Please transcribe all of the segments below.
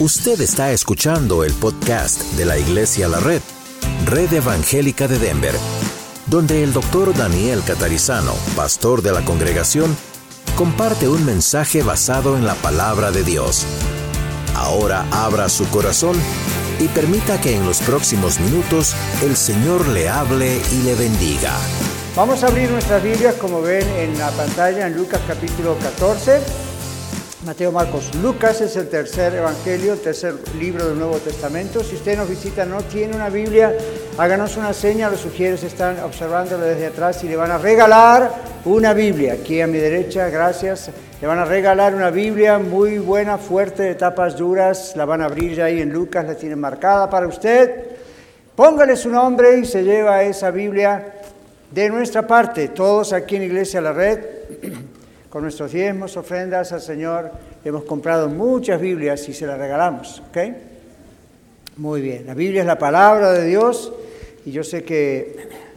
Usted está escuchando el podcast de la Iglesia La Red, Red Evangélica de Denver, donde el doctor Daniel Catarizano, pastor de la congregación, comparte un mensaje basado en la palabra de Dios. Ahora abra su corazón y permita que en los próximos minutos el Señor le hable y le bendiga. Vamos a abrir nuestras Biblias como ven en la pantalla en Lucas capítulo 14. Mateo, Marcos, Lucas es el tercer evangelio, el tercer libro del Nuevo Testamento. Si usted nos visita, no tiene una Biblia, háganos una seña, los sugieres están observándolo desde atrás y le van a regalar una Biblia. Aquí a mi derecha, gracias. Le van a regalar una Biblia muy buena, fuerte, de tapas duras. La van a abrir ahí en Lucas, la tienen marcada para usted. Póngale su nombre y se lleva esa Biblia de nuestra parte. Todos aquí en Iglesia La Red con nuestros diezmos, ofrendas al Señor. Hemos comprado muchas Biblias y se las regalamos, ¿ok? Muy bien, la Biblia es la palabra de Dios y yo sé que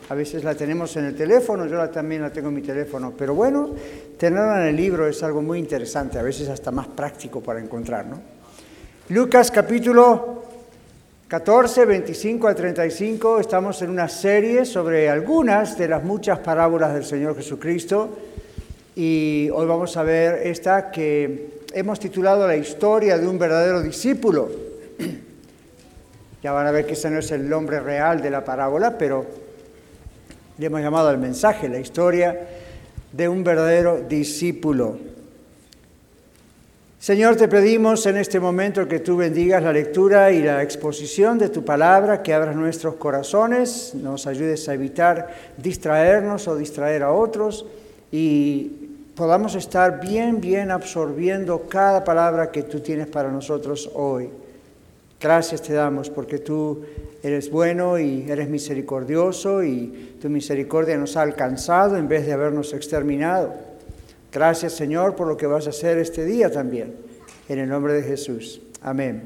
a veces la tenemos en el teléfono, yo también la tengo en mi teléfono, pero bueno, tenerla en el libro es algo muy interesante, a veces hasta más práctico para encontrar, ¿no? Lucas capítulo 14, 25 a 35, estamos en una serie sobre algunas de las muchas parábolas del Señor Jesucristo y hoy vamos a ver esta que hemos titulado La historia de un verdadero discípulo. Ya van a ver que ese no es el nombre real de la parábola, pero le hemos llamado al mensaje, la historia de un verdadero discípulo. Señor, te pedimos en este momento que tú bendigas la lectura y la exposición de tu palabra, que abras nuestros corazones, nos ayudes a evitar distraernos o distraer a otros y podamos estar bien, bien absorbiendo cada palabra que tú tienes para nosotros hoy. Gracias te damos porque tú eres bueno y eres misericordioso y tu misericordia nos ha alcanzado en vez de habernos exterminado. Gracias Señor por lo que vas a hacer este día también. En el nombre de Jesús. Amén.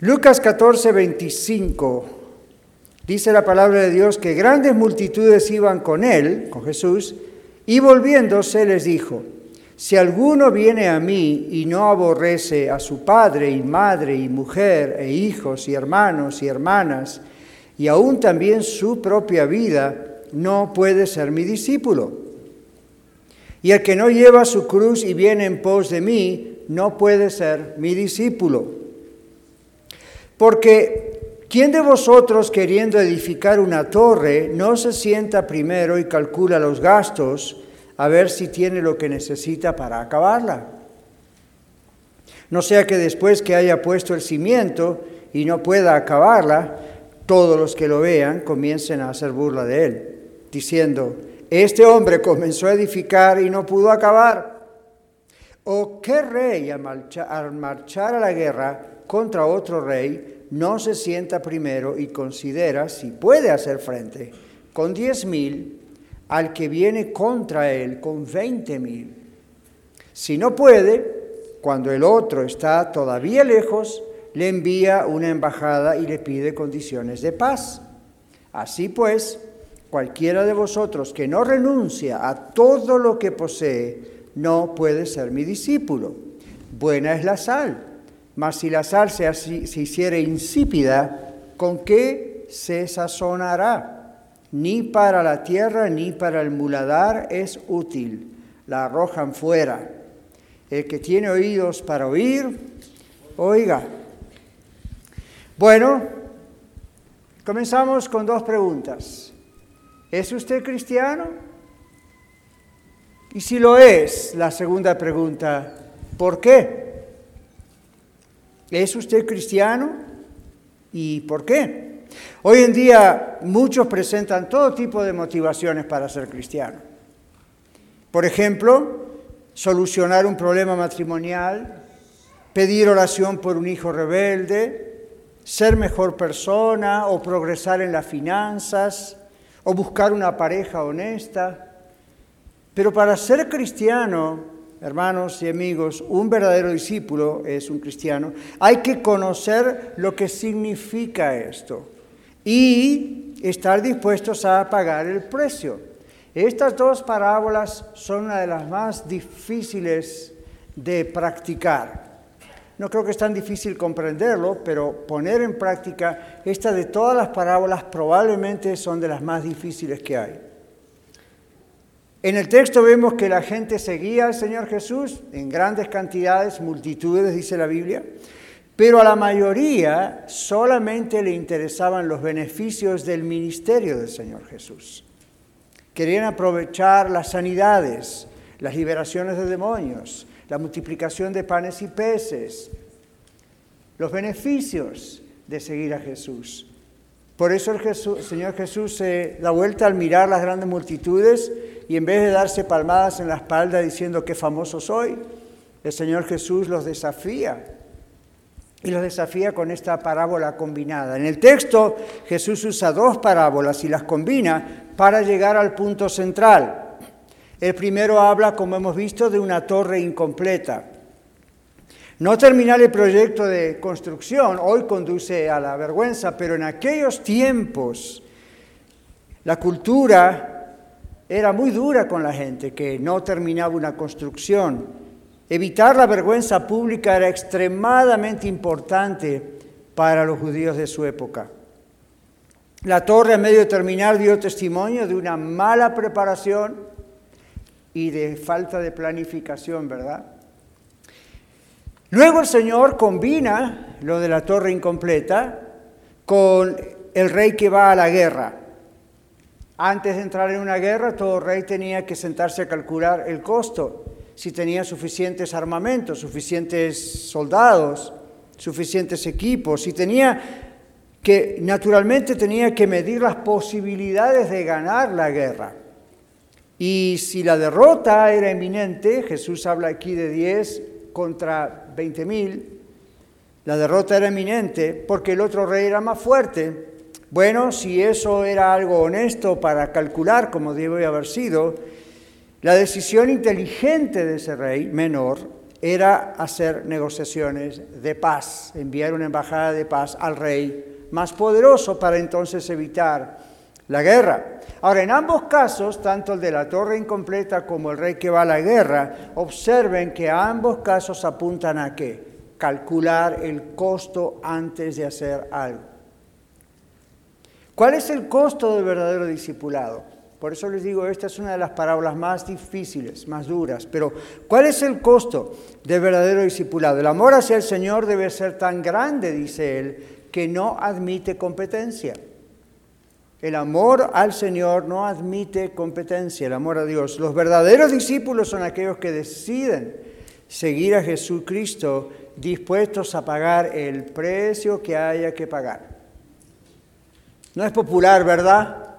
Lucas 14, 25. Dice la palabra de Dios que grandes multitudes iban con él, con Jesús, y volviéndose les dijo, si alguno viene a mí y no aborrece a su padre y madre y mujer e hijos y hermanos y hermanas, y aún también su propia vida, no puede ser mi discípulo. Y el que no lleva su cruz y viene en pos de mí, no puede ser mi discípulo. Porque ¿quién de vosotros queriendo edificar una torre no se sienta primero y calcula los gastos a ver si tiene lo que necesita para acabarla? No sea que después que haya puesto el cimiento y no pueda acabarla, todos los que lo vean comiencen a hacer burla de él, diciendo, este hombre comenzó a edificar y no pudo acabar. ¿O qué rey al marchar a la guerra contra otro rey no se sienta primero y considera si puede hacer frente con diez mil al que viene contra él con veinte mil? Si no puede, cuando el otro está todavía lejos, le envía una embajada y le pide condiciones de paz. Así pues, cualquiera de vosotros que no renuncia a todo lo que posee, no puede ser mi discípulo. Buena es la sal, mas si la sal se, se hiciere insípida, ¿con qué se sazonará? Ni para la tierra ni para el muladar es útil. La arrojan fuera. El que tiene oídos para oír, oiga. Bueno, comenzamos con dos preguntas. ¿Es usted cristiano? Y si lo es, la segunda pregunta, ¿por qué? ¿Es usted cristiano? ¿Y por qué? Hoy en día muchos presentan todo tipo de motivaciones para ser cristiano. Por ejemplo, solucionar un problema matrimonial, pedir oración por un hijo rebelde, ser mejor persona o progresar en las finanzas o buscar una pareja honesta pero para ser cristiano, hermanos y amigos, un verdadero discípulo es un cristiano, hay que conocer lo que significa esto y estar dispuestos a pagar el precio. Estas dos parábolas son una de las más difíciles de practicar. No creo que es tan difícil comprenderlo, pero poner en práctica esta de todas las parábolas probablemente son de las más difíciles que hay. En el texto vemos que la gente seguía al Señor Jesús en grandes cantidades, multitudes, dice la Biblia, pero a la mayoría solamente le interesaban los beneficios del ministerio del Señor Jesús. Querían aprovechar las sanidades, las liberaciones de demonios, la multiplicación de panes y peces, los beneficios de seguir a Jesús. Por eso el, Señor Jesús se da vuelta al mirar las grandes multitudes y en vez de darse palmadas en la espalda diciendo qué famoso soy, el Señor Jesús los desafía. Y los desafía con esta parábola combinada. En el texto Jesús usa dos parábolas y las combina para llegar al punto central. El primero habla, como hemos visto, de una torre incompleta. No terminar el proyecto de construcción hoy conduce a la vergüenza, pero en aquellos tiempos la cultura era muy dura con la gente que no terminaba una construcción. Evitar la vergüenza pública era extremadamente importante para los judíos de su época. La torre a medio terminar dio testimonio de una mala preparación y de falta de planificación, ¿verdad? Luego el Señor combina lo de la torre incompleta con el rey que va a la guerra. Antes de entrar en una guerra, todo rey tenía que sentarse a calcular el costo, si tenía suficientes armamentos, suficientes soldados, suficientes equipos, si tenía que naturalmente tenía que medir las posibilidades de ganar la guerra. Y si la derrota era inminente, Jesús habla aquí de 10 contra 20 mil, la derrota era inminente porque el otro rey era más fuerte. Bueno, si eso era algo honesto para calcular como debe haber sido, la decisión inteligente de ese rey menor era hacer negociaciones de paz, enviar una embajada de paz al rey más poderoso para entonces evitar la guerra. Ahora, en ambos casos, tanto el de la torre incompleta como el rey que va a la guerra, observen que ambos casos apuntan a qué? Calcular el costo antes de hacer algo. ¿Cuál es el costo del verdadero discipulado? Por eso les digo, esta es una de las parábolas más difíciles, más duras. Pero, ¿cuál es el costo del verdadero discipulado? El amor hacia el Señor debe ser tan grande, dice él, que no admite competencia. El amor al Señor no admite competencia, el amor a Dios. Los verdaderos discípulos son aquellos que deciden seguir a Jesucristo dispuestos a pagar el precio que haya que pagar. No es popular, ¿verdad?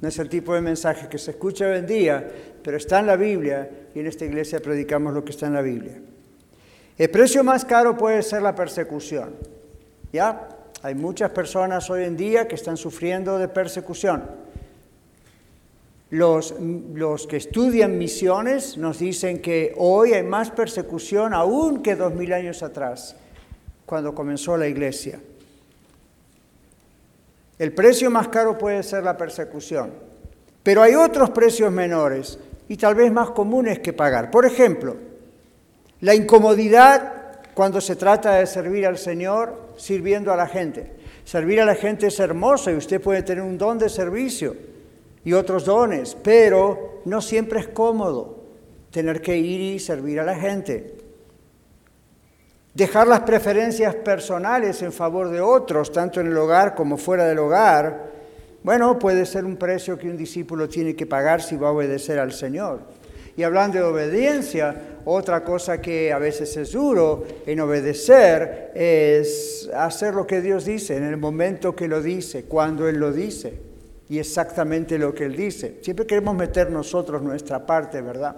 No es el tipo de mensaje que se escucha hoy en día, pero está en la Biblia y en esta iglesia predicamos lo que está en la Biblia. El precio más caro puede ser la persecución. ¿Ya? Hay muchas personas hoy en día que están sufriendo de persecución. Los, los, que estudian misiones nos dicen que hoy hay más persecución aún que dos mil años atrás, cuando comenzó la iglesia. El precio más caro puede ser la persecución, pero hay otros precios menores y tal vez más comunes que pagar. Por ejemplo, la incomodidad cuando se trata de servir al Señor sirviendo a la gente. Servir a la gente es hermoso y usted puede tener un don de servicio y otros dones, pero no siempre es cómodo tener que ir y servir a la gente. Dejar las preferencias personales en favor de otros, tanto en el hogar como fuera del hogar, bueno, puede ser un precio que un discípulo tiene que pagar si va a obedecer al Señor. Y hablando de obediencia, otra cosa que a veces es duro en obedecer es hacer lo que Dios dice en el momento que lo dice, cuando Él lo dice y exactamente lo que Él dice. Siempre queremos meter nosotros nuestra parte, ¿verdad?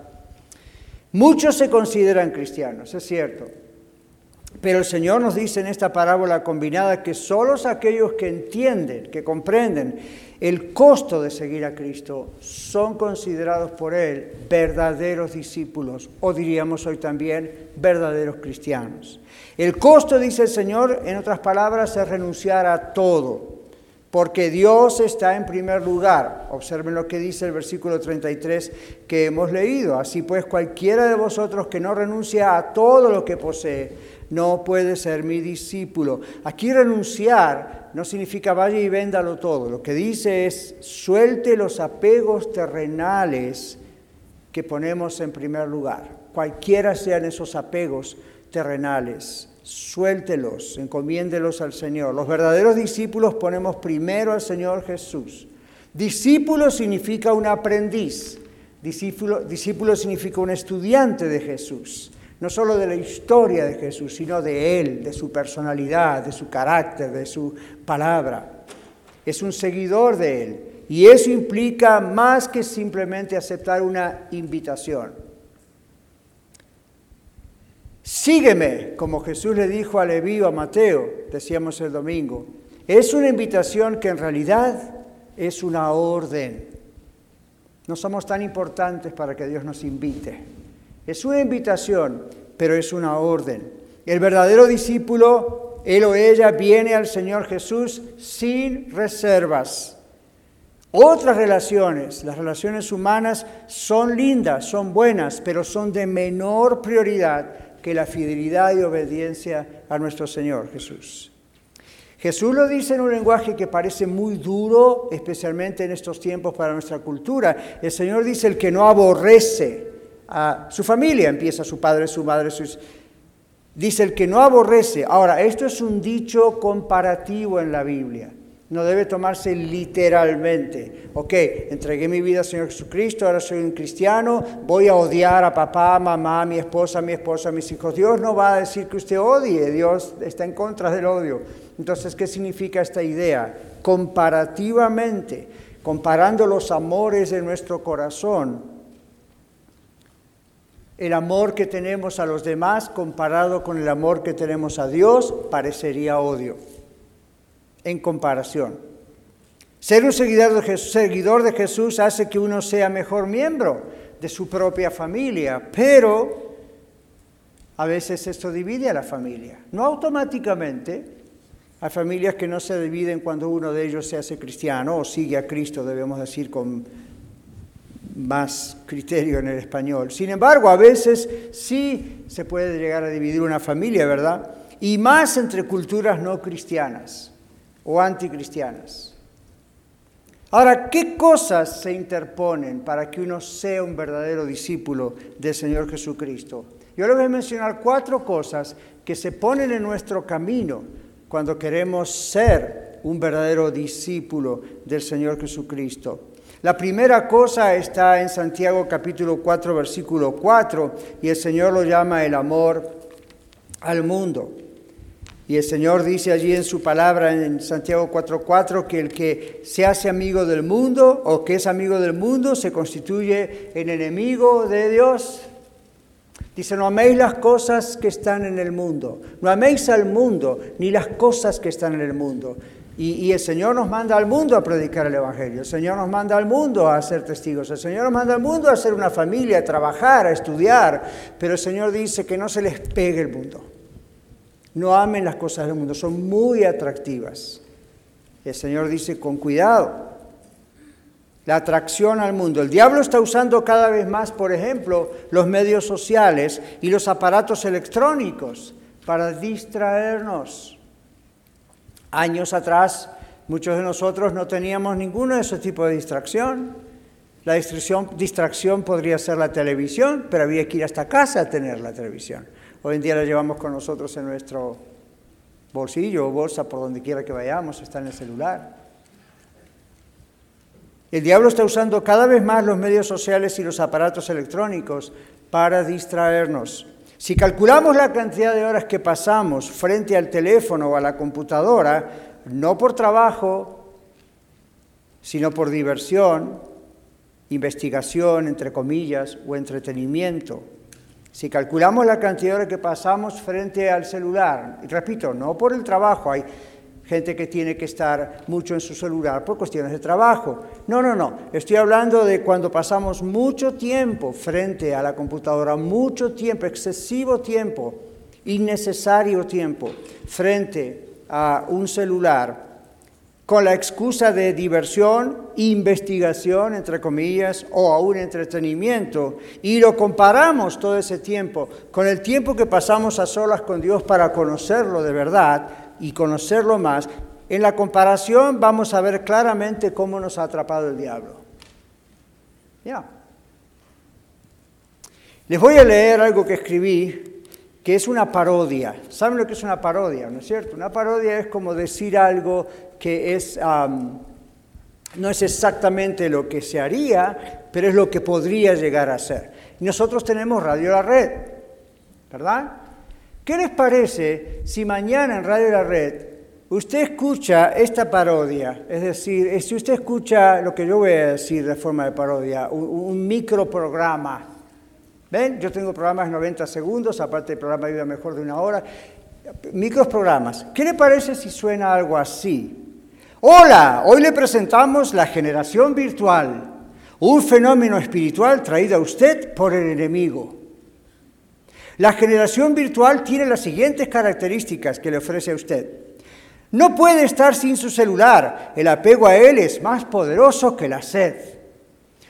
Muchos se consideran cristianos, es cierto. Pero el Señor nos dice en esta parábola combinada que solos aquellos que entienden, que comprenden el costo de seguir a Cristo, son considerados por Él verdaderos discípulos, o diríamos hoy también verdaderos cristianos. El costo, dice el Señor, en otras palabras, es renunciar a todo, porque Dios está en primer lugar. Observen lo que dice el versículo 33 que hemos leído. Así pues, cualquiera de vosotros que no renuncia a todo lo que posee, no puede ser mi discípulo. Aquí renunciar no significa vaya y véndalo todo. Lo que dice es suelte los apegos terrenales que ponemos en primer lugar. Cualquiera sean esos apegos terrenales, suéltelos, encomiéndelos al Señor. Los verdaderos discípulos ponemos primero al Señor Jesús. Discípulo significa un aprendiz. Discípulo, discípulo significa un estudiante de Jesús no solo de la historia de Jesús, sino de Él, de su personalidad, de su carácter, de su palabra. Es un seguidor de Él. Y eso implica más que simplemente aceptar una invitación. Sígueme, como Jesús le dijo a Leví o a Mateo, decíamos el domingo. Es una invitación que en realidad es una orden. No somos tan importantes para que Dios nos invite. Es una invitación, pero es una orden. El verdadero discípulo, él o ella, viene al Señor Jesús sin reservas. Otras relaciones, las relaciones humanas, son lindas, son buenas, pero son de menor prioridad que la fidelidad y obediencia a nuestro Señor Jesús. Jesús lo dice en un lenguaje que parece muy duro, especialmente en estos tiempos para nuestra cultura. El Señor dice, el que no aborrece a su familia, empieza su padre, su madre, sus... Dice el que no aborrece. Ahora, esto es un dicho comparativo en la Biblia. No debe tomarse literalmente. Ok, entregué mi vida al Señor Jesucristo, ahora soy un cristiano, voy a odiar a papá, mamá, mi esposa, mi esposa, mis hijos. Dios no va a decir que usted odie, Dios está en contra del odio. Entonces, ¿qué significa esta idea? Comparativamente, comparando los amores de nuestro corazón, el amor que tenemos a los demás comparado con el amor que tenemos a Dios parecería odio, en comparación. Ser un seguidor de, Jesús, hace que uno sea mejor miembro de su propia familia, pero a veces esto divide a la familia. No automáticamente, hay familias que no se dividen cuando uno de ellos se hace cristiano o sigue a Cristo, debemos decir con más criterio en el español. Sin embargo, a veces sí se puede llegar a dividir una familia, ¿verdad? Y más entre culturas no cristianas o anticristianas. Ahora, ¿qué cosas se interponen para que uno sea un verdadero discípulo del Señor Jesucristo? Yo le voy a mencionar cuatro cosas que se ponen en nuestro camino cuando queremos ser un verdadero discípulo del Señor Jesucristo. La primera cosa está en Santiago capítulo 4, versículo 4, y el Señor lo llama el amor al mundo. Y el Señor dice allí en su palabra en Santiago 4:4 que el que se hace amigo del mundo o que es amigo del mundo se constituye en enemigo de Dios. Dice, no améis las cosas que están en el mundo, no améis al mundo ni las cosas que están en el mundo. Y, el Señor nos manda al mundo a predicar el Evangelio, el Señor nos manda al mundo a ser testigos, el Señor nos manda al mundo a ser una familia, a trabajar, a estudiar, pero el Señor dice que no se les pegue el mundo. No amen las cosas del mundo, son muy atractivas. El Señor dice con cuidado, la atracción al mundo. El diablo está usando cada vez más, por ejemplo, los medios sociales y los aparatos electrónicos para distraernos. Años atrás, muchos de nosotros no teníamos ninguno de esos tipos de distracción. La distracción, distracción podría ser la televisión, pero había que ir hasta casa a tener la televisión. Hoy en día la llevamos con nosotros en nuestro bolsillo o bolsa, por donde quiera que vayamos, está en el celular. El diablo está usando cada vez más los medios sociales y los aparatos electrónicos para distraernos. Si calculamos la cantidad de horas que pasamos frente al teléfono o a la computadora, no por trabajo, sino por diversión, investigación, entre comillas, o entretenimiento. Si calculamos la cantidad de horas que pasamos frente al celular, repito, no por el trabajo, hay gente que tiene que estar mucho en su celular por cuestiones de trabajo. No, no, no. Estoy hablando de cuando pasamos mucho tiempo frente a la computadora, mucho tiempo, excesivo tiempo, innecesario tiempo frente a un celular. con la excusa de diversión, investigación, entre comillas, o aún entretenimiento, y lo comparamos todo ese tiempo con el tiempo que pasamos a solas con Dios para conocerlo de verdad y conocerlo más, en la comparación vamos a ver claramente cómo nos ha atrapado el diablo. Ya. Les voy a leer algo que escribí que es una parodia. ¿Saben lo que es una parodia? ¿No es cierto? Una parodia es como decir algo que es, no es exactamente lo que se haría, pero es lo que podría llegar a ser. nosotros tenemos Radio La Red, ¿verdad? ¿Qué les parece si mañana en Radio La Red usted escucha esta parodia? Es decir, si usted escucha lo que yo voy a decir de forma de parodia, un, un microprograma, ¿Ven? Yo tengo programas de 90 segundos, aparte el programa vive mejor de una hora. Microprogramas. ¿Qué le parece si suena algo así? Hola, hoy le presentamos la generación virtual, un fenómeno espiritual traído a usted por el enemigo. La generación virtual tiene las siguientes características que le ofrece a usted. No puede estar sin su celular, el apego a él es más poderoso que la sed.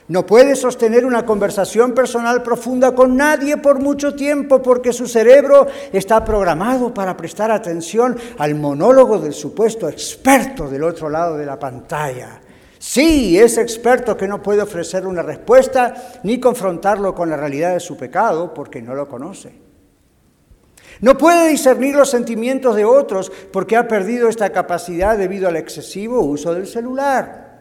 No puede sostener una conversación personal profunda con nadie por mucho tiempo porque su cerebro está programado para prestar atención al monólogo del supuesto experto del otro lado de la pantalla. Sí, ese experto que no puede ofrecerle una respuesta ni confrontarlo con la realidad de su pecado porque no lo conoce. No puede discernir los sentimientos de otros porque ha perdido esta capacidad debido al excesivo uso del celular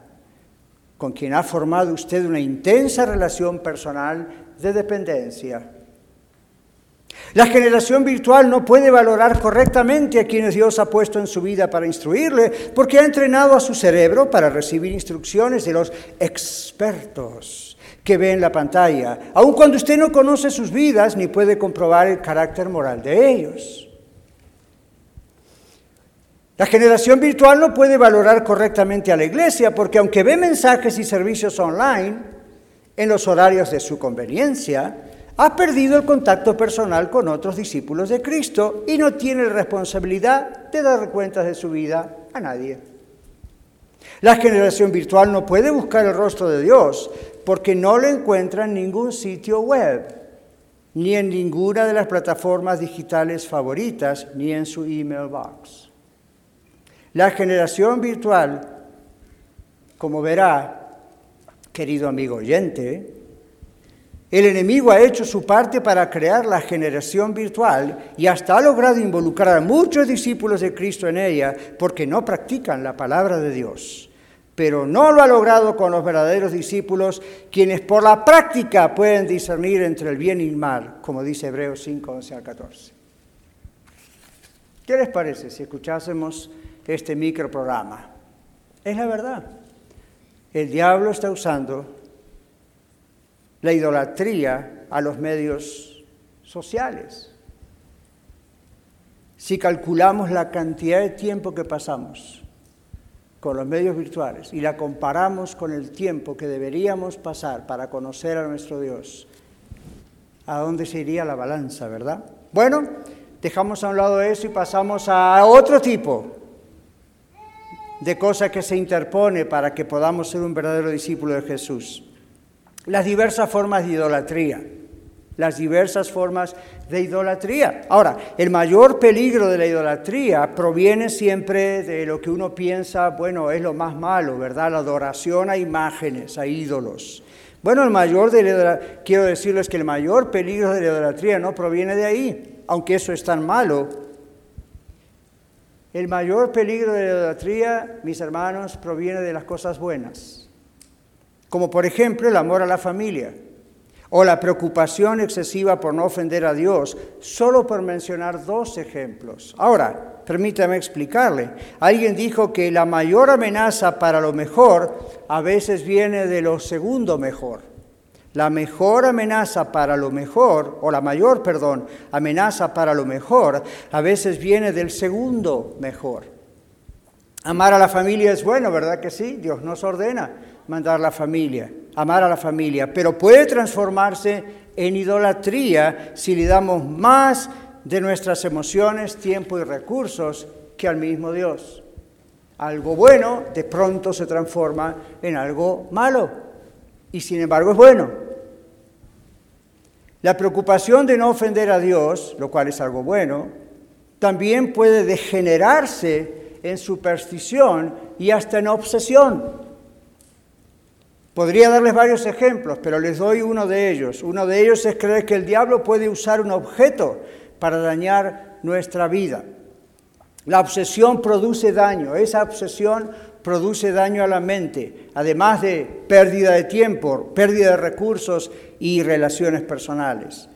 con quien ha formado usted una intensa relación personal de dependencia. La generación virtual no puede valorar correctamente a quienes Dios ha puesto en su vida para instruirle, porque ha entrenado a su cerebro para recibir instrucciones de los expertos que ve en la pantalla, aun cuando usted no conoce sus vidas ni puede comprobar el carácter moral de ellos. La generación virtual no puede valorar correctamente a la iglesia porque aunque ve mensajes y servicios online en los horarios de su conveniencia, ha perdido el contacto personal con otros discípulos de Cristo y no tiene responsabilidad de dar cuentas de su vida a nadie. La generación virtual no puede buscar el rostro de Dios porque no lo encuentra en ningún sitio web, ni en ninguna de las plataformas digitales favoritas, ni en su email box. La generación virtual, como verá, querido amigo oyente, el enemigo ha hecho su parte para crear la generación virtual y hasta ha logrado involucrar a muchos discípulos de Cristo en ella porque no practican la palabra de Dios. Pero no lo ha logrado con los verdaderos discípulos, quienes por la práctica pueden discernir entre el bien y el mal, como dice Hebreos 5, 11 al 14. ¿Qué les parece si escuchásemos este microprograma. Es la verdad. El diablo está usando la idolatría a los medios sociales. Si calculamos la cantidad de tiempo que pasamos con los medios virtuales y la comparamos con el tiempo que deberíamos pasar para conocer a nuestro Dios, ¿a dónde se iría la balanza, verdad? Bueno, dejamos a un lado eso y pasamos a otro tipo de cosa que se interpone para que podamos ser un verdadero discípulo de Jesús. Las diversas formas de idolatría, las diversas formas de idolatría. Ahora, el mayor peligro de la idolatría proviene siempre de lo que uno piensa, bueno, es lo más malo, ¿verdad? La adoración a imágenes, a ídolos. Bueno, el mayor de quiero decirles que el mayor peligro de la idolatría no proviene de ahí, aunque eso es tan malo, el mayor peligro de la idolatría, mis hermanos, proviene de las cosas buenas, como por ejemplo el amor a la familia o la preocupación excesiva por no ofender a Dios, solo por mencionar dos ejemplos. Ahora, permítame explicarle. Alguien dijo que la mayor amenaza para lo mejor a veces viene de lo segundo mejor. La mejor amenaza para lo mejor, o la mayor, perdón, amenaza para lo mejor, a veces viene del segundo mejor. Amar a la familia es bueno, ¿verdad que sí? Dios nos ordena mandar la familia, amar a la familia, pero puede transformarse en idolatría si le damos más de nuestras emociones, tiempo y recursos que al mismo Dios. Algo bueno de pronto se transforma en algo malo y sin embargo es bueno. La preocupación de no ofender a Dios, lo cual es algo bueno, también puede degenerarse en superstición y hasta en obsesión. Podría darles varios ejemplos, pero les doy uno de ellos. Uno de ellos es creer que el diablo puede usar un objeto para dañar nuestra vida. La obsesión produce daño, esa obsesión produce daño a la mente, además de pérdida de tiempo, pérdida de recursos y relaciones personales.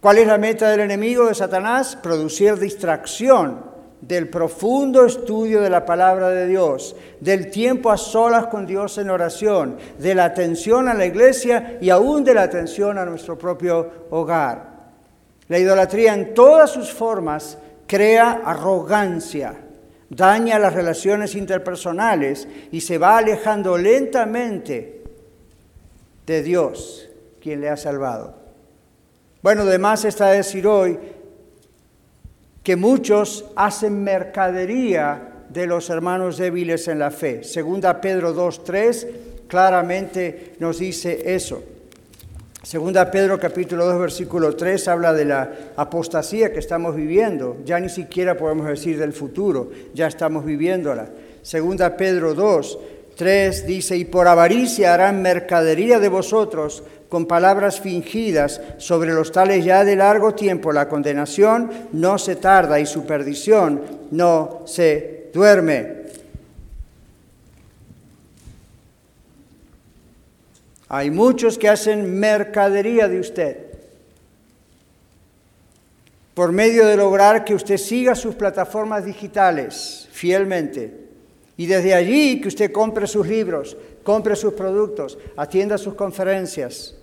¿Cuál es la meta del enemigo de Satanás? Producir distracción del profundo estudio de la palabra de Dios, del tiempo a solas con Dios en oración, de la atención a la iglesia y aún de la atención a nuestro propio hogar. La idolatría en todas sus formas crea arrogancia, daña las relaciones interpersonales y se va alejando lentamente de Dios, quien le ha salvado. Bueno, además está decir hoy que muchos hacen mercadería de los hermanos débiles en la fe. Segunda Pedro 2.3 claramente nos dice eso. Segunda Pedro capítulo 2 versículo 3 habla de la apostasía que estamos viviendo. Ya ni siquiera podemos decir del futuro, ya estamos viviéndola. Segunda Pedro 2, 3 dice, y por avaricia harán mercadería de vosotros con palabras fingidas sobre los tales ya de largo tiempo. La condenación no se tarda y su perdición no se duerme. Hay muchos que hacen mercadería de usted por medio de lograr que usted siga sus plataformas digitales fielmente y desde allí que usted compre sus libros, compre sus productos, atienda sus conferencias.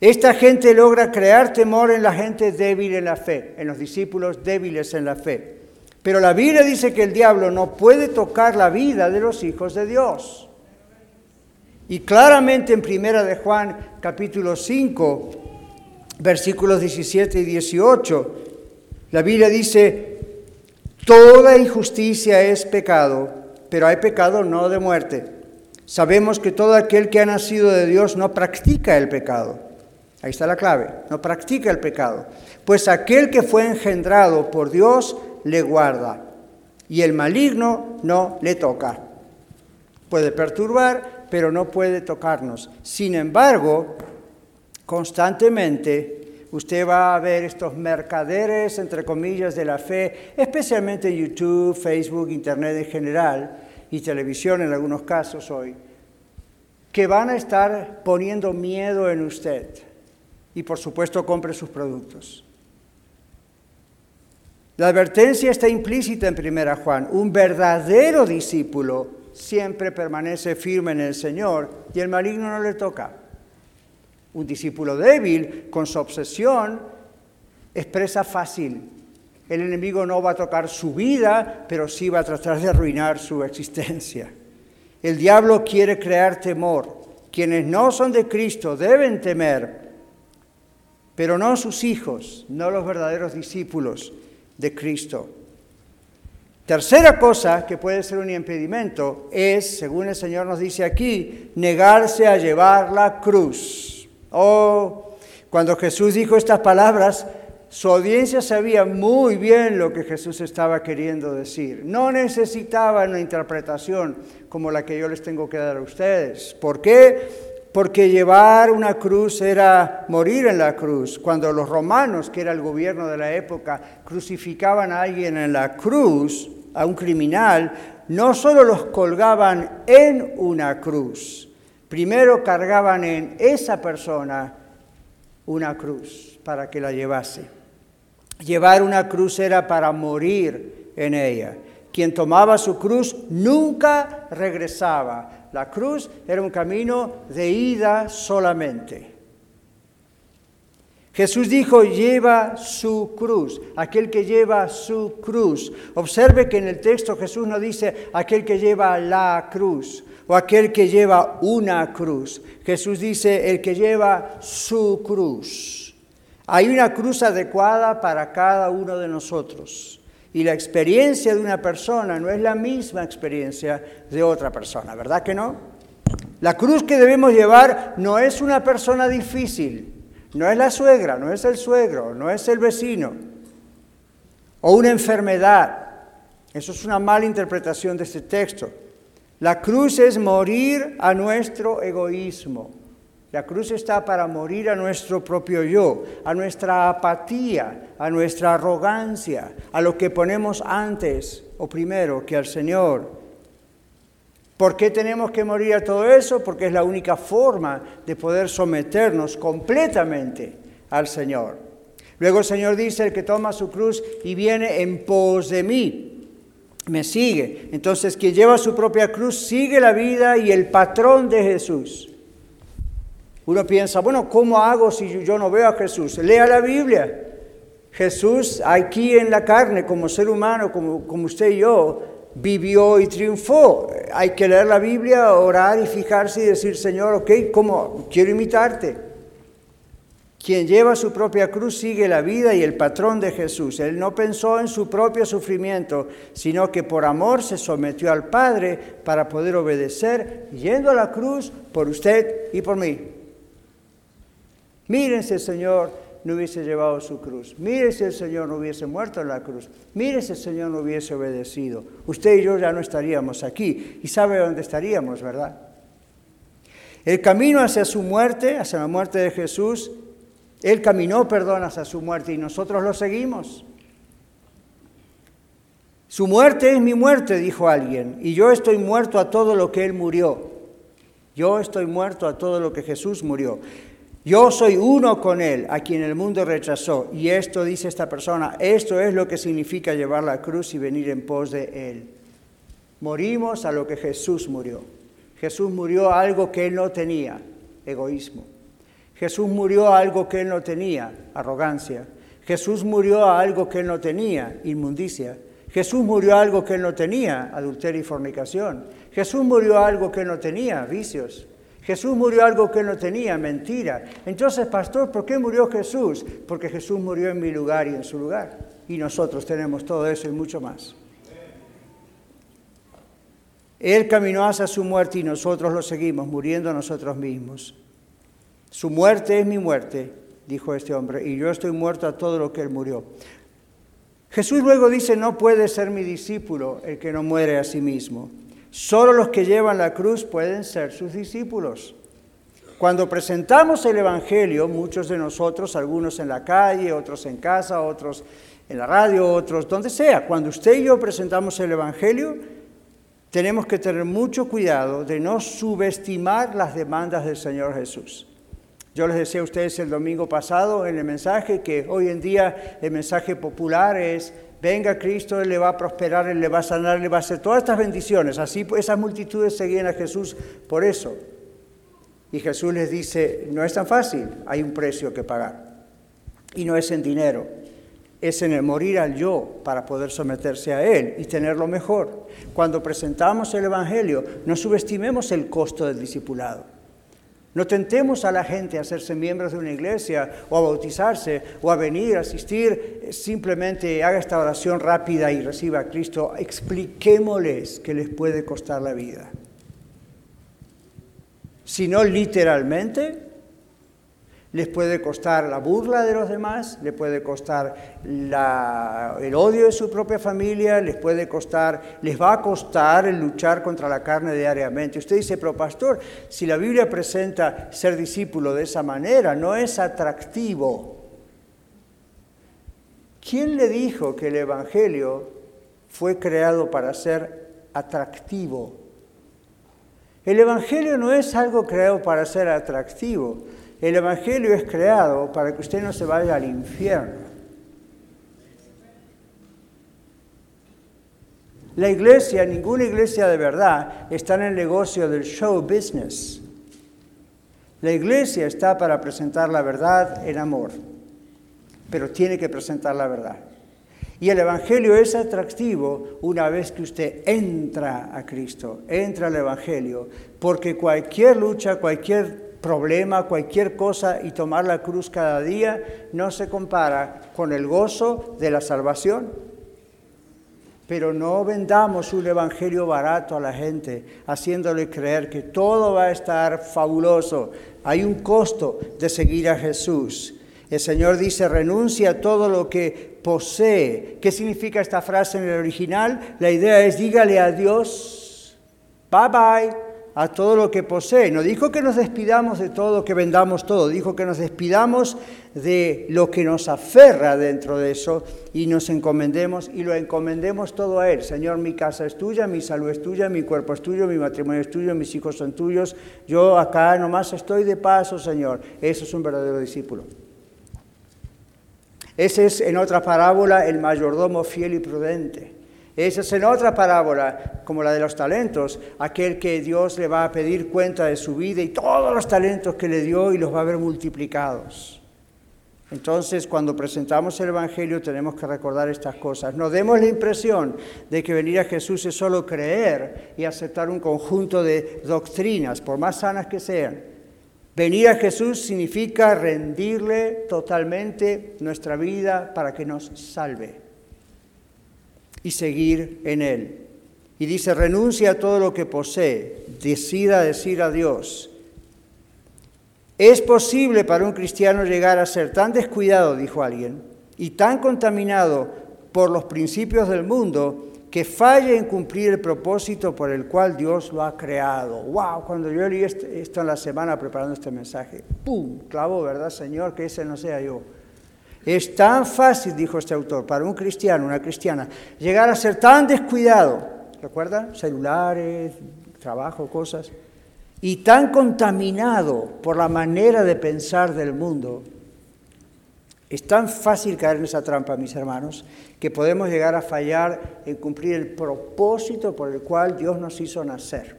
Esta gente logra crear temor en la gente débil en la fe, en los discípulos débiles en la fe. Pero la Biblia dice que el diablo no puede tocar la vida de los hijos de Dios. Y claramente en Primera de Juan capítulo 5, versículos 17 y 18, la Biblia dice, toda injusticia es pecado, pero hay pecado no de muerte. Sabemos que todo aquel que ha nacido de Dios no practica el pecado Ahí está la clave, no practica el pecado. Pues aquel que fue engendrado por Dios le guarda y el maligno no le toca. Puede perturbar, pero no puede tocarnos. Sin embargo, constantemente usted va a ver estos mercaderes, entre comillas, de la fe, especialmente YouTube, Facebook, Internet en general y televisión en algunos casos hoy, que van a estar poniendo miedo en usted y por supuesto compre sus productos. La advertencia está implícita en Primera Juan. Un verdadero discípulo siempre permanece firme en el Señor y el maligno no le toca. Un discípulo débil, con su obsesión, expresa fácil. El enemigo no va a tocar su vida, pero sí va a tratar de arruinar su existencia. El diablo quiere crear temor. Quienes no son de Cristo deben temer pero no sus hijos, no los verdaderos discípulos de Cristo. Tercera cosa que puede ser un impedimento es, según el Señor nos dice aquí, negarse a llevar la cruz. Oh, cuando Jesús dijo estas palabras, su audiencia sabía muy bien lo que Jesús estaba queriendo decir. No necesitaba una interpretación como la que yo les tengo que dar a ustedes. ¿Por qué? Porque llevar una cruz era morir en la cruz. Cuando los romanos, que era el gobierno de la época, crucificaban a alguien en la cruz, a un criminal, no solo los colgaban en una cruz, primero cargaban en esa persona una cruz para que la llevase. Llevar una cruz era para morir en ella. Quien tomaba su cruz nunca regresaba la cruz era un camino de ida solamente. Jesús dijo, lleva su cruz, aquel que lleva su cruz. Observe que en el texto Jesús no dice aquel que lleva la cruz o aquel que lleva una cruz. Jesús dice el que lleva su cruz. Hay una cruz adecuada para cada uno de nosotros. Y la experiencia de una persona no es la misma experiencia de otra persona, ¿verdad que no? La cruz que debemos llevar no es una persona difícil, no es la suegra, no es el suegro, no es el vecino, o una enfermedad. Eso es una mala interpretación de este texto. La cruz es morir a nuestro egoísmo. La cruz está para morir a nuestro propio yo, a nuestra apatía, a nuestra arrogancia, a lo que ponemos antes o primero que al Señor. ¿Por qué tenemos que morir a todo eso? Porque es la única forma de poder someternos completamente al Señor. Luego el Señor dice, el que toma su cruz y viene en pos de mí, me sigue. Entonces quien lleva su propia cruz sigue la vida y el patrón de Jesús. Uno piensa, bueno, ¿cómo hago si yo no veo a Jesús? Lea la Biblia. Jesús aquí en la carne, como ser humano, como, usted y yo, vivió y triunfó. Hay que leer la Biblia, orar y fijarse y decir, Señor, ok, ¿cómo? Quiero imitarte. Quien lleva su propia cruz sigue la vida y el patrón de Jesús. Él no pensó en su propio sufrimiento, sino que por amor se sometió al Padre para poder obedecer, yendo a la cruz por usted y por mí. Mírense, Señor, no hubiese llevado su cruz. Mire si el Señor no hubiese muerto en la cruz. Mire si el Señor no hubiese obedecido. Usted y yo ya no estaríamos aquí. Y sabe dónde estaríamos, ¿verdad? El camino hacia su muerte, hacia la muerte de Jesús, Él caminó, perdón, hacia su muerte y nosotros lo seguimos. Su muerte es mi muerte, dijo alguien, y yo estoy muerto a todo lo que Él murió. Yo estoy muerto a todo lo que Jesús murió. Yo soy uno con Él, a quien el mundo rechazó. Y esto, dice esta persona, esto es lo que significa llevar la cruz y venir en pos de Él. Morimos a lo que Jesús murió. Jesús murió a algo que Él no tenía, egoísmo. Jesús murió a algo que Él no tenía, arrogancia. Jesús murió a algo que Él no tenía, inmundicia. Jesús murió a algo que Él no tenía, adulterio y fornicación. Jesús murió a algo que Él no tenía, vicios. Jesús murió algo que no tenía, mentira. Entonces, pastor, ¿por qué murió Jesús? Porque Jesús murió en mi lugar y en su lugar. Y nosotros tenemos todo eso y mucho más. Él caminó hacia su muerte y nosotros lo seguimos, muriendo nosotros mismos. Su muerte es mi muerte, dijo este hombre, y yo estoy muerto a todo lo que él murió. Jesús luego dice, no puede ser mi discípulo el que no muere a sí mismo. Solo los que llevan la cruz pueden ser sus discípulos. Cuando presentamos el Evangelio, muchos de nosotros, algunos en la calle, otros en casa, otros en la radio, otros donde sea, cuando usted y yo presentamos el Evangelio, tenemos que tener mucho cuidado de no subestimar las demandas del Señor Jesús. Yo les decía a ustedes el domingo pasado en el mensaje que hoy en día el mensaje popular es venga Cristo, Él le va a prosperar, Él le va a sanar, Él le va a hacer todas estas bendiciones. Así esas multitudes seguían a Jesús por eso. Y Jesús les dice, no es tan fácil, hay un precio que pagar. Y no es en dinero, es en el morir al yo para poder someterse a Él y tenerlo mejor. Cuando presentamos el Evangelio, no subestimemos el costo del discipulado. No tentemos a la gente a hacerse miembros de una iglesia o a bautizarse o a venir, a asistir. Simplemente haga esta oración rápida y reciba a Cristo. Expliquémosles que les puede costar la vida. Si no literalmente, les puede costar la burla de los demás, les puede costar el odio de su propia familia, les puede costar, les va a costar el luchar contra la carne diariamente. Usted dice, pero pastor, si la Biblia presenta ser discípulo de esa manera, no es atractivo. ¿Quién le dijo que el Evangelio fue creado para ser atractivo? El Evangelio no es algo creado para ser atractivo. El Evangelio es creado para que usted no se vaya al infierno. La iglesia, ninguna iglesia de verdad, está en el negocio del show business. La iglesia está para presentar la verdad en amor, pero tiene que presentar la verdad. Y el Evangelio es atractivo una vez que usted entra a Cristo, entra al Evangelio, porque cualquier lucha, cualquier problema, cualquier cosa y tomar la cruz cada día no se compara con el gozo de la salvación. pero no vendamos un evangelio barato a la gente, haciéndole creer que todo va a estar fabuloso. Hay un costo de seguir a Jesús. El Señor dice, renuncia a todo lo que posee. ¿Qué significa esta frase en el original? La idea es, dígale a Dios, bye bye a todo lo que posee. No dijo que nos despidamos de todo, que vendamos todo, dijo que nos despidamos de lo que nos aferra dentro de eso y nos encomendemos y lo encomendemos todo a Él. Señor, mi casa es tuya, mi salud es tuya, mi cuerpo es tuyo, mi matrimonio es tuyo, mis hijos son tuyos. Yo acá nomás estoy de paso, Señor. Eso es un verdadero discípulo. Ese es, en otra parábola, el mayordomo fiel y prudente. Esa es en otra parábola, como la de los talentos, aquel que Dios le va a pedir cuenta de su vida y todos los talentos que le dio y los va a ver multiplicados. Entonces, cuando presentamos el Evangelio tenemos que recordar estas cosas. No demos la impresión de que venir a Jesús es solo creer y aceptar un conjunto de doctrinas, por más sanas que sean. Venir a Jesús significa rendirle totalmente nuestra vida para que nos salve y seguir en Él. Y dice, renuncia a todo lo que posee, decida decir adiós. Es posible para un cristiano llegar a ser tan descuidado, dijo alguien, y tan contaminado por los principios del mundo que falle en cumplir el propósito por el cual Dios lo ha creado. ¡Wow! Cuando yo leí este, esto en la semana preparando este mensaje, ¡pum! Clavo, ¿verdad, Señor? Que ese no sea yo. Es tan fácil, dijo este autor, para un cristiano, una cristiana, llegar a ser tan descuidado, ¿recuerdan? Celulares, trabajo, cosas, y tan contaminado por la manera de pensar del mundo. Es tan fácil caer en esa trampa, mis hermanos, que podemos llegar a fallar en cumplir el propósito por el cual Dios nos hizo nacer.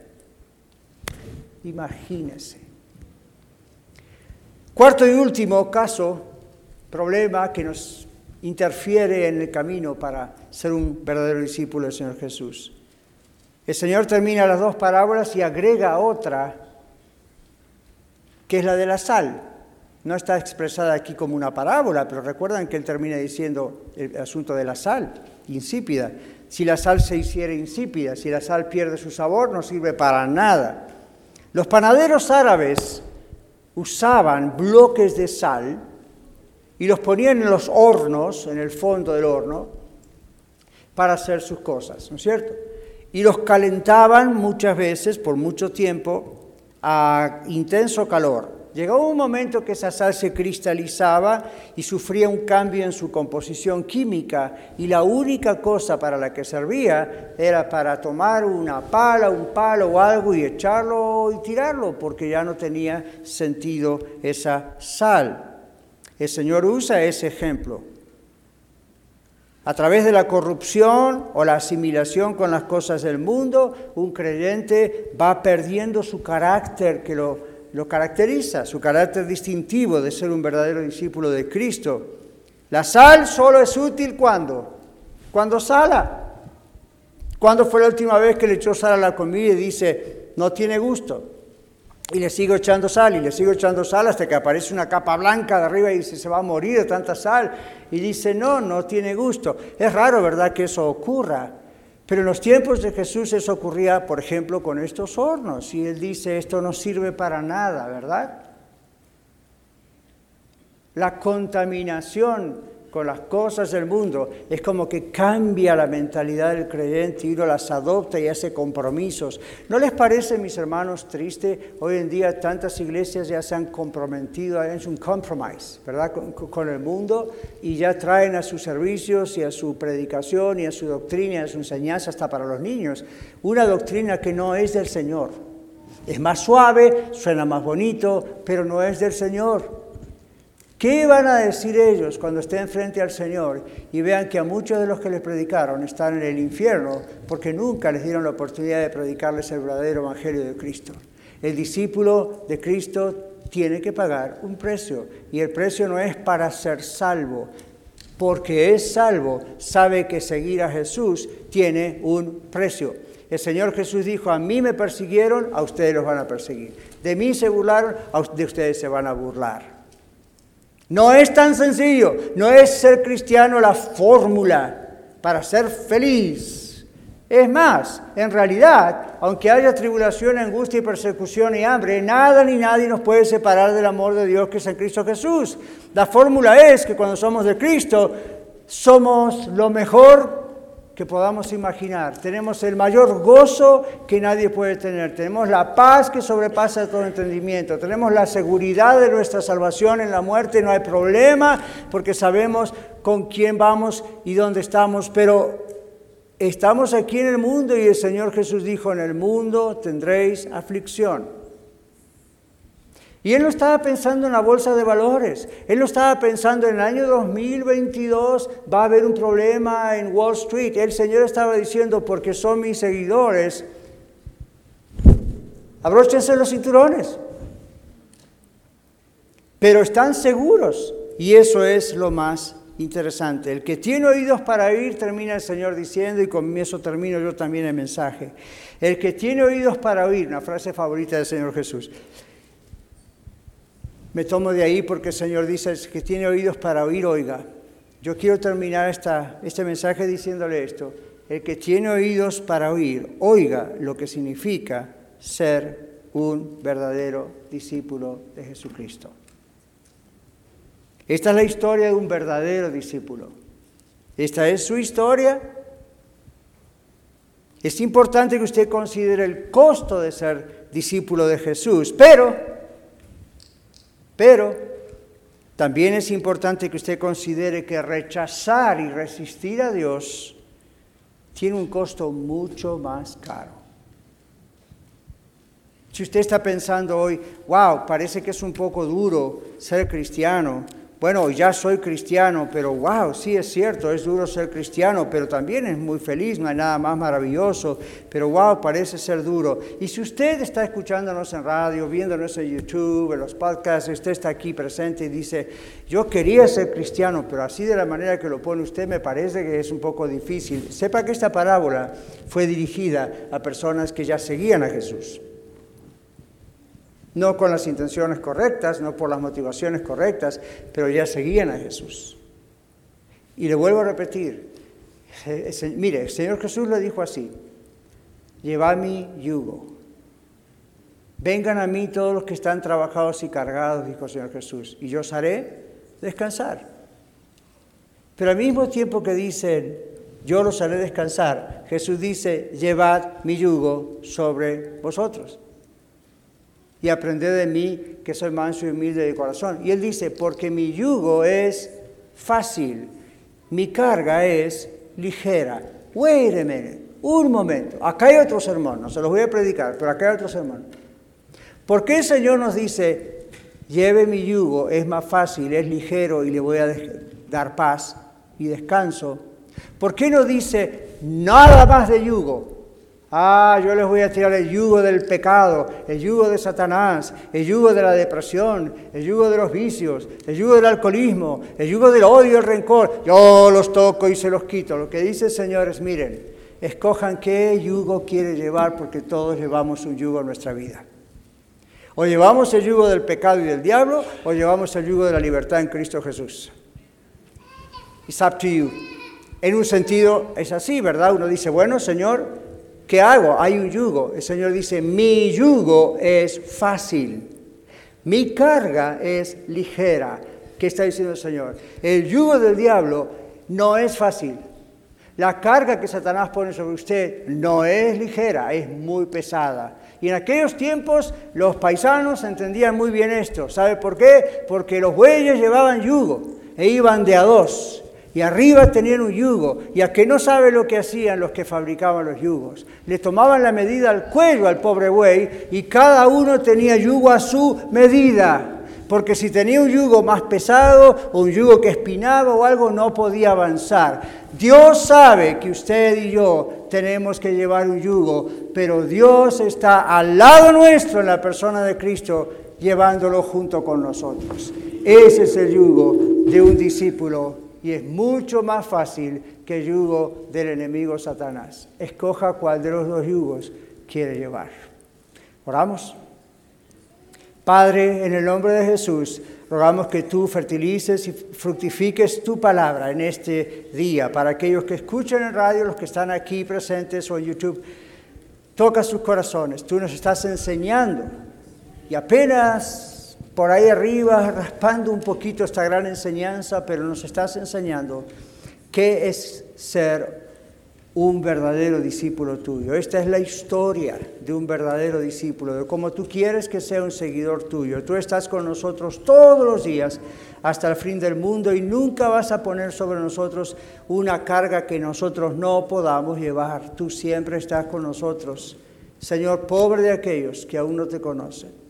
Imagínense. Cuarto y último caso problema que nos interfiere en el camino para ser un verdadero discípulo del Señor Jesús. El Señor termina las dos parábolas y agrega otra, que es la de la sal. No está expresada aquí como una parábola, pero recuerdan que Él termina diciendo el asunto de la sal, insípida. Si la sal se hiciera insípida, si la sal pierde su sabor, no sirve para nada. Los panaderos árabes usaban bloques de sal y los ponían en los hornos, en el fondo del horno, para hacer sus cosas, ¿no es cierto? Y los calentaban muchas veces, por mucho tiempo, a intenso calor. Llegó un momento que esa sal se cristalizaba y sufría un cambio en su composición química y la única cosa para la que servía era para tomar una pala, un palo o algo y echarlo y tirarlo porque ya no tenía sentido esa sal. El Señor usa ese ejemplo. A través de la corrupción o la asimilación con las cosas del mundo, un creyente va perdiendo su carácter que lo, lo caracteriza, su carácter distintivo de ser un verdadero discípulo de Cristo. La sal solo es útil cuando, cuando sala. ¿Cuándo fue la última vez que le echó sal a la comida y dice, no tiene gusto? Y le sigo echando sal y le sigo echando sal hasta que aparece una capa blanca de arriba y dice, se va a morir de tanta sal. Y dice, no, no tiene gusto. Es raro, ¿verdad?, que eso ocurra. Pero en los tiempos de Jesús eso ocurría, por ejemplo, con estos hornos. Y él dice, esto no sirve para nada, ¿verdad? La contaminación con las cosas del mundo, es como que cambia la mentalidad del creyente y uno las adopta y hace compromisos. ¿No les parece, mis hermanos, triste? Hoy en día tantas iglesias ya se han comprometido, es un compromise, ¿verdad?, con, con, el mundo y ya traen a sus servicios y a su predicación y a su doctrina y a su enseñanza hasta para los niños una doctrina que no es del Señor. Es más suave, suena más bonito, pero no es del Señor. ¿Qué van a decir ellos cuando estén frente al Señor y vean que a muchos de los que les predicaron están en el infierno porque nunca les dieron la oportunidad de predicarles el verdadero Evangelio de Cristo? El discípulo de Cristo tiene que pagar un precio y el precio no es para ser salvo, porque es salvo, sabe que seguir a Jesús tiene un precio. El Señor Jesús dijo, a mí me persiguieron, a ustedes los van a perseguir. De mí se burlaron, de ustedes se van a burlar. No es tan sencillo, no es ser cristiano la fórmula para ser feliz. Es más, en realidad, aunque haya tribulación, angustia y persecución y hambre, nada ni nadie nos puede separar del amor de Dios que es en Cristo Jesús. La fórmula es que cuando somos de Cristo, somos lo mejor que podamos imaginar. Tenemos el mayor gozo que nadie puede tener. Tenemos la paz que sobrepasa todo entendimiento. Tenemos la seguridad de nuestra salvación en la muerte. No hay problema porque sabemos con quién vamos y dónde estamos. Pero Estamos aquí en el mundo y el Señor Jesús dijo, en el mundo tendréis aflicción. Y él no estaba pensando en la bolsa de valores, él no estaba pensando en el año 2022 va a haber un problema en Wall Street. El Señor estaba diciendo, porque son mis seguidores, abróchense los cinturones. Pero están seguros y eso es lo más interesante. El que tiene oídos para oír, termina el Señor diciendo, y con eso termino yo también el mensaje. El que tiene oídos para oír, una frase favorita del Señor Jesús. Me tomo de ahí porque el Señor dice, el que tiene oídos para oír, oiga. Yo quiero terminar esta, este mensaje diciéndole esto. El que tiene oídos para oír, oiga lo que significa ser un verdadero discípulo de Jesucristo. Esta es la historia de un verdadero discípulo. Esta es su historia. Es importante que usted considere el costo de ser discípulo de Jesús, pero, pero, también es importante que usted considere que rechazar y resistir a Dios tiene un costo mucho más caro. Si usted está pensando hoy, wow, parece que es un poco duro ser cristiano, bueno, ya soy cristiano, pero wow, sí es cierto, es duro ser cristiano, pero también es muy feliz, no hay nada más maravilloso, pero wow, parece ser duro. Y si usted está escuchándonos en radio, viéndonos en YouTube, en los podcasts, usted está aquí presente y dice, yo quería ser cristiano, pero así de la manera que lo pone usted me parece que es un poco difícil. Sepa que esta parábola fue dirigida a personas que ya seguían a Jesús no con las intenciones correctas, no por las motivaciones correctas, pero ya seguían a Jesús. Y le vuelvo a repetir, mire, el Señor Jesús le dijo así, llevad mi yugo. Vengan a mí todos los que están trabajados y cargados, dijo el Señor Jesús, y yo os haré descansar. Pero al mismo tiempo que dicen, yo los haré descansar, Jesús dice, llevad mi yugo sobre vosotros y aprended de mí que soy manso y humilde de corazón. Y él dice, porque mi yugo es fácil, mi carga es ligera. Wait un momento. Acá hay otro sermón, no se los voy a predicar, pero acá hay otro sermón. ¿Por qué el Señor nos dice, lleve mi yugo, es más fácil, es ligero y le voy a dar paz y descanso? ¿Por qué no dice nada más de yugo? Ah, yo les voy a tirar el yugo del pecado, el yugo de Satanás, el yugo de la depresión, el yugo de los vicios, el yugo del alcoholismo, el yugo del odio el rencor. Yo los toco y se los quito. Lo que dice el Señor es, miren, escojan qué yugo quiere llevar porque todos llevamos un yugo en nuestra vida. O llevamos el yugo del pecado y del diablo o llevamos el yugo de la libertad en Cristo Jesús. It's up to you. En un sentido es así, ¿verdad? Uno dice, bueno, Señor, ¿Qué hago? Hay un yugo. El Señor dice, mi yugo es fácil, mi carga es ligera. ¿Qué está diciendo el Señor? El yugo del diablo no es fácil. La carga que Satanás pone sobre usted no es ligera, es muy pesada. Y en aquellos tiempos los paisanos entendían muy bien esto. ¿Sabe por qué? Porque los bueyes llevaban yugo e iban de a dos y arriba tenían un yugo, y a que no sabe lo que hacían los que fabricaban los yugos. Le tomaban la medida al cuello al pobre buey y cada uno tenía yugo a su medida, porque si tenía un yugo más pesado o un yugo que espinaba o algo, no podía avanzar. Dios sabe que usted y yo tenemos que llevar un yugo, pero Dios está al lado nuestro en la persona de Cristo, llevándolo junto con nosotros. Ese es el yugo de un discípulo y es mucho más fácil que el yugo del enemigo Satanás. Escoja cuál de los dos yugos quiere llevar. Oramos. Padre, en el nombre de Jesús, rogamos que tú fertilices y fructifiques tu palabra en este día para aquellos que escuchan en radio, los que están aquí presentes o en YouTube. Toca sus corazones, tú nos estás enseñando y apenas por ahí arriba raspando un poquito esta gran enseñanza, pero nos estás enseñando qué es ser un verdadero discípulo tuyo. Esta es la historia de un verdadero discípulo, de cómo tú quieres que sea un seguidor tuyo. Tú estás con nosotros todos los días hasta el fin del mundo y nunca vas a poner sobre nosotros una carga que nosotros no podamos llevar. Tú siempre estás con nosotros. Señor, pobre de aquellos que aún no te conocen.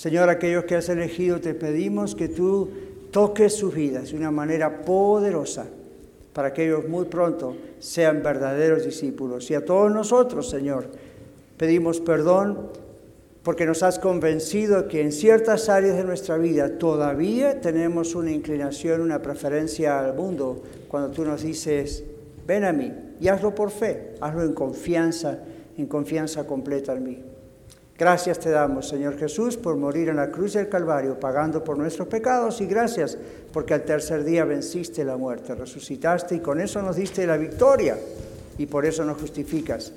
Señor, aquellos que has elegido, te pedimos que tú toques sus vidas de una manera poderosa para que ellos muy pronto sean verdaderos discípulos. Y a todos nosotros, Señor, pedimos perdón porque nos has convencido que en ciertas áreas de nuestra vida todavía tenemos una inclinación, una preferencia al mundo, cuando tú nos dices, ven a mí y hazlo por fe, hazlo en confianza, en confianza completa en mí. Gracias te damos, Señor Jesús, por morir en la cruz del Calvario, pagando por nuestros pecados, y gracias porque al tercer día venciste la muerte, resucitaste y con eso nos diste la victoria, y por eso nos justificas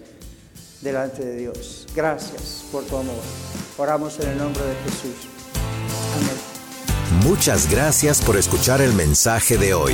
delante de Dios. Gracias por tu amor. Oramos en el nombre de Jesús. Amén. Muchas gracias por escuchar el mensaje de hoy.